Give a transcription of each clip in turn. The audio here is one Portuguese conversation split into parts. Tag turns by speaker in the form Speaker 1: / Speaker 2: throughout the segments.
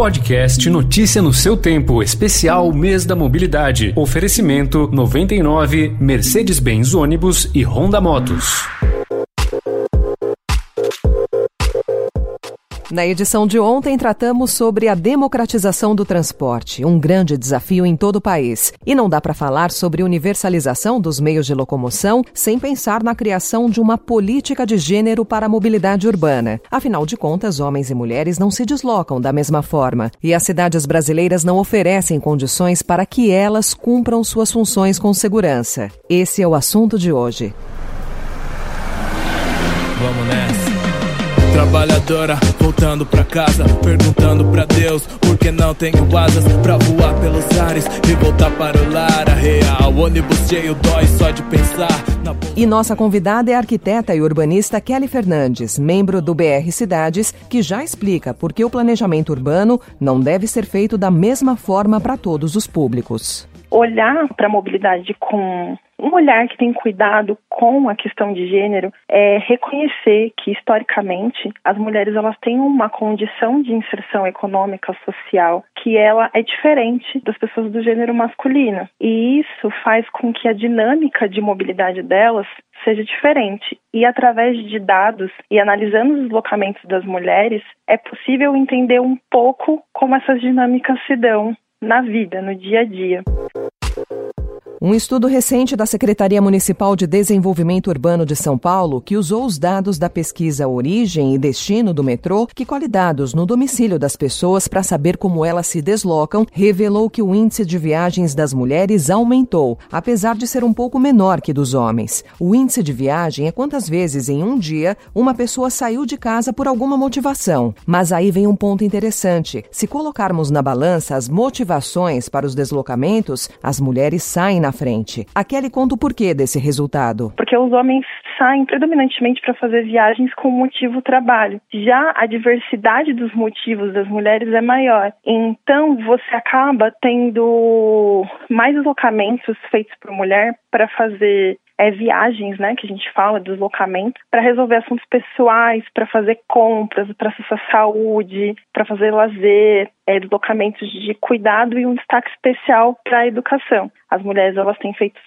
Speaker 1: Podcast Notícia no seu tempo, especial Mês da Mobilidade. Oferecimento 99 Mercedes-Benz ônibus e Honda Motos.
Speaker 2: Na edição de ontem, tratamos sobre a democratização do transporte, um grande desafio em todo o país. E não dá para falar sobre universalização dos meios de locomoção sem pensar na criação de uma política de gênero para a mobilidade urbana. Afinal de contas, homens e mulheres não se deslocam da mesma forma e as cidades brasileiras não oferecem condições para que elas cumpram suas funções com segurança. Esse é o assunto de hoje.
Speaker 3: Vamos nessa. Trabalhadora voltando pra casa, perguntando pra Deus por que não tenho asas pra voar pelos ares e voltar para o lar. A real, ônibus cheio dói só de pensar. Na...
Speaker 2: E nossa convidada é a arquiteta e urbanista Kelly Fernandes, membro do BR Cidades, que já explica por que o planejamento urbano não deve ser feito da mesma forma para todos os públicos.
Speaker 4: Olhar para a mobilidade com um olhar que tem cuidado com a questão de gênero é reconhecer que historicamente as mulheres elas têm uma condição de inserção econômica social que ela é diferente das pessoas do gênero masculino e isso faz com que a dinâmica de mobilidade delas seja diferente. E através de dados e analisando os deslocamentos das mulheres, é possível entender um pouco como essas dinâmicas se dão na vida, no dia a dia.
Speaker 2: Um estudo recente da Secretaria Municipal de Desenvolvimento Urbano de São Paulo, que usou os dados da pesquisa Origem e Destino do metrô, que colhe dados no domicílio das pessoas para saber como elas se deslocam, revelou que o índice de viagens das mulheres aumentou, apesar de ser um pouco menor que dos homens. O índice de viagem é quantas vezes em um dia uma pessoa saiu de casa por alguma motivação. Mas aí vem um ponto interessante. Se colocarmos na balança as motivações para os deslocamentos, as mulheres saem na frente. A Kelly conta o porquê desse resultado.
Speaker 4: Porque os homens saem predominantemente para fazer viagens com motivo trabalho. Já a diversidade dos motivos das mulheres é maior. Então você acaba tendo mais deslocamentos feitos por mulher para fazer é, viagens, né, que a gente fala, deslocamento, para resolver assuntos pessoais, para fazer compras, para acessar saúde, para fazer lazer, é, deslocamentos de cuidado e um destaque especial para a educação. As mulheres elas têm feito,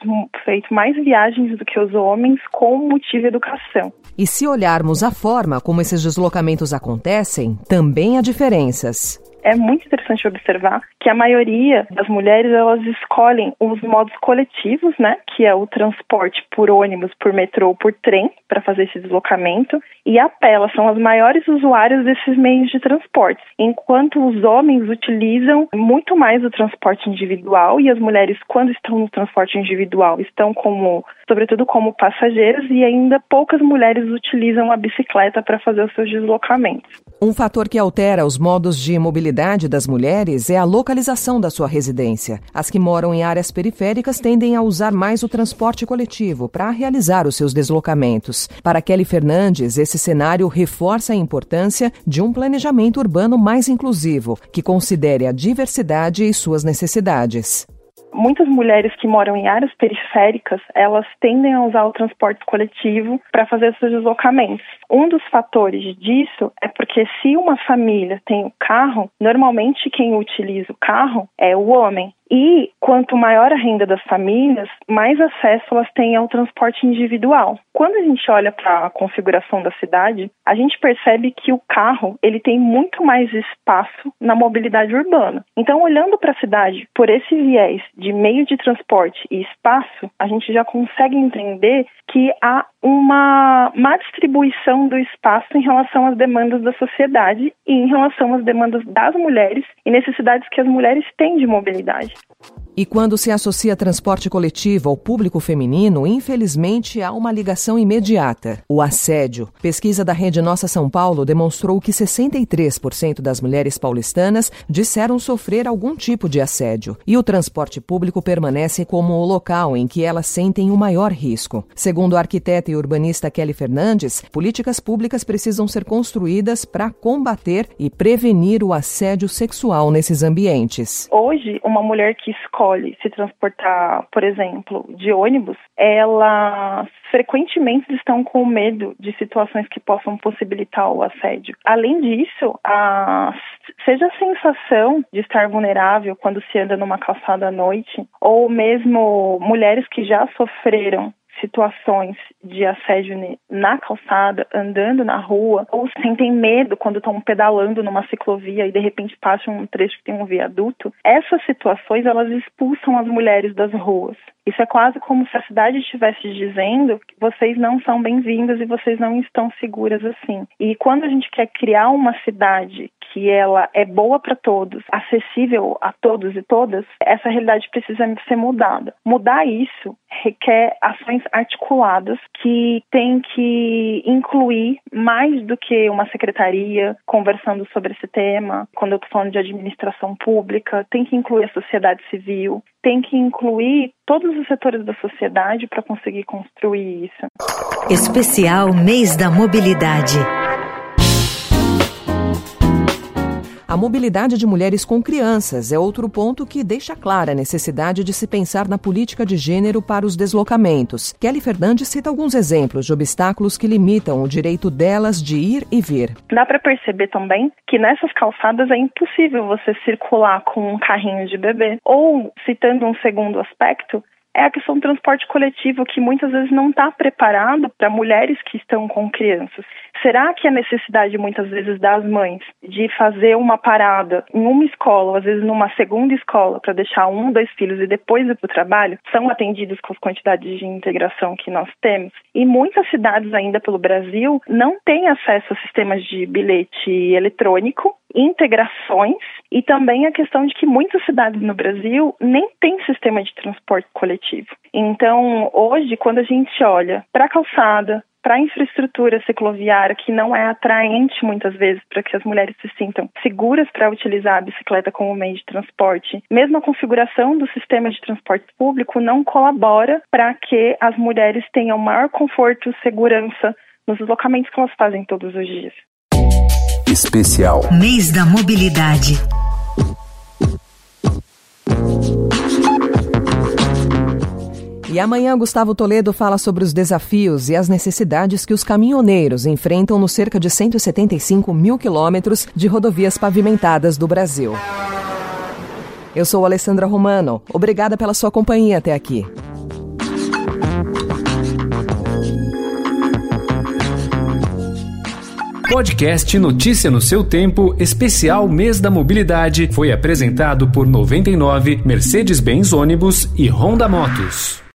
Speaker 4: feito mais viagens do que os homens com motivo educação.
Speaker 2: E se olharmos a forma como esses deslocamentos acontecem, também há diferenças
Speaker 4: é muito interessante observar que a maioria das mulheres elas escolhem os modos coletivos, né, que é o transporte por ônibus, por metrô, ou por trem para fazer esse deslocamento, e a pé, elas são as maiores usuárias desses meios de transporte, enquanto os homens utilizam muito mais o transporte individual e as mulheres quando estão no transporte individual estão como, sobretudo como passageiras e ainda poucas mulheres utilizam a bicicleta para fazer os seus deslocamentos.
Speaker 2: Um fator que altera os modos de mobilidade das mulheres é a localização da sua residência. As que moram em áreas periféricas tendem a usar mais o transporte coletivo para realizar os seus deslocamentos. Para Kelly Fernandes, esse cenário reforça a importância de um planejamento urbano mais inclusivo, que considere a diversidade e suas necessidades
Speaker 4: muitas mulheres que moram em áreas periféricas, elas tendem a usar o transporte coletivo para fazer seus deslocamentos. Um dos fatores disso é porque se uma família tem o carro, normalmente quem utiliza o carro é o homem. E quanto maior a renda das famílias, mais acesso elas têm ao transporte individual. Quando a gente olha para a configuração da cidade, a gente percebe que o carro ele tem muito mais espaço na mobilidade urbana. Então, olhando para a cidade por esse viés de meio de transporte e espaço, a gente já consegue entender que há uma má distribuição do espaço em relação às demandas da sociedade e em relação às demandas das mulheres e necessidades que as mulheres têm de mobilidade.
Speaker 2: E quando se associa transporte coletivo ao público feminino, infelizmente há uma ligação imediata: o assédio. Pesquisa da Rede Nossa São Paulo demonstrou que 63% das mulheres paulistanas disseram sofrer algum tipo de assédio. E o transporte público permanece como o local em que elas sentem o maior risco. Segundo a arquiteta e urbanista Kelly Fernandes, políticas públicas precisam ser construídas para combater e prevenir o assédio sexual nesses ambientes.
Speaker 4: Hoje, uma mulher que escolhe escolhe se transportar, por exemplo, de ônibus, elas frequentemente estão com medo de situações que possam possibilitar o assédio. Além disso, a, seja a sensação de estar vulnerável quando se anda numa calçada à noite, ou mesmo mulheres que já sofreram situações de assédio na calçada, andando na rua, ou sentem medo quando estão pedalando numa ciclovia e de repente passam um trecho que tem um viaduto, essas situações elas expulsam as mulheres das ruas. Isso é quase como se a cidade estivesse dizendo que vocês não são bem-vindas e vocês não estão seguras assim. E quando a gente quer criar uma cidade que ela é boa para todos, acessível a todos e todas, essa realidade precisa ser mudada. Mudar isso requer ações articuladas que tem que incluir mais do que uma secretaria conversando sobre esse tema. Quando eu estou falando de administração pública, tem que incluir a sociedade civil, tem que incluir todos os setores da sociedade para conseguir construir isso.
Speaker 5: Especial Mês da Mobilidade.
Speaker 2: A mobilidade de mulheres com crianças é outro ponto que deixa clara a necessidade de se pensar na política de gênero para os deslocamentos. Kelly Fernandes cita alguns exemplos de obstáculos que limitam o direito delas de ir e vir.
Speaker 4: Dá para perceber também que nessas calçadas é impossível você circular com um carrinho de bebê. Ou, citando um segundo aspecto, é a questão do transporte coletivo que muitas vezes não está preparado para mulheres que estão com crianças. Será que a necessidade muitas vezes das mães de fazer uma parada em uma escola, ou às vezes numa segunda escola, para deixar um, dois filhos e depois ir para o trabalho, são atendidos com as quantidades de integração que nós temos? E muitas cidades ainda pelo Brasil não têm acesso a sistemas de bilhete eletrônico integrações e também a questão de que muitas cidades no Brasil nem têm sistema de transporte coletivo. Então, hoje, quando a gente olha para a calçada, para a infraestrutura cicloviária, que não é atraente muitas vezes para que as mulheres se sintam seguras para utilizar a bicicleta como meio de transporte, mesmo a configuração do sistema de transporte público não colabora para que as mulheres tenham maior conforto segurança nos deslocamentos que elas fazem todos os dias.
Speaker 5: Especial Mês da Mobilidade.
Speaker 2: E amanhã Gustavo Toledo fala sobre os desafios e as necessidades que os caminhoneiros enfrentam nos cerca de 175 mil quilômetros de rodovias pavimentadas do Brasil. Eu sou Alessandra Romano. Obrigada pela sua companhia até aqui.
Speaker 1: Podcast Notícia no seu tempo, especial Mês da Mobilidade, foi apresentado por 99 Mercedes-Benz Ônibus e Honda Motos.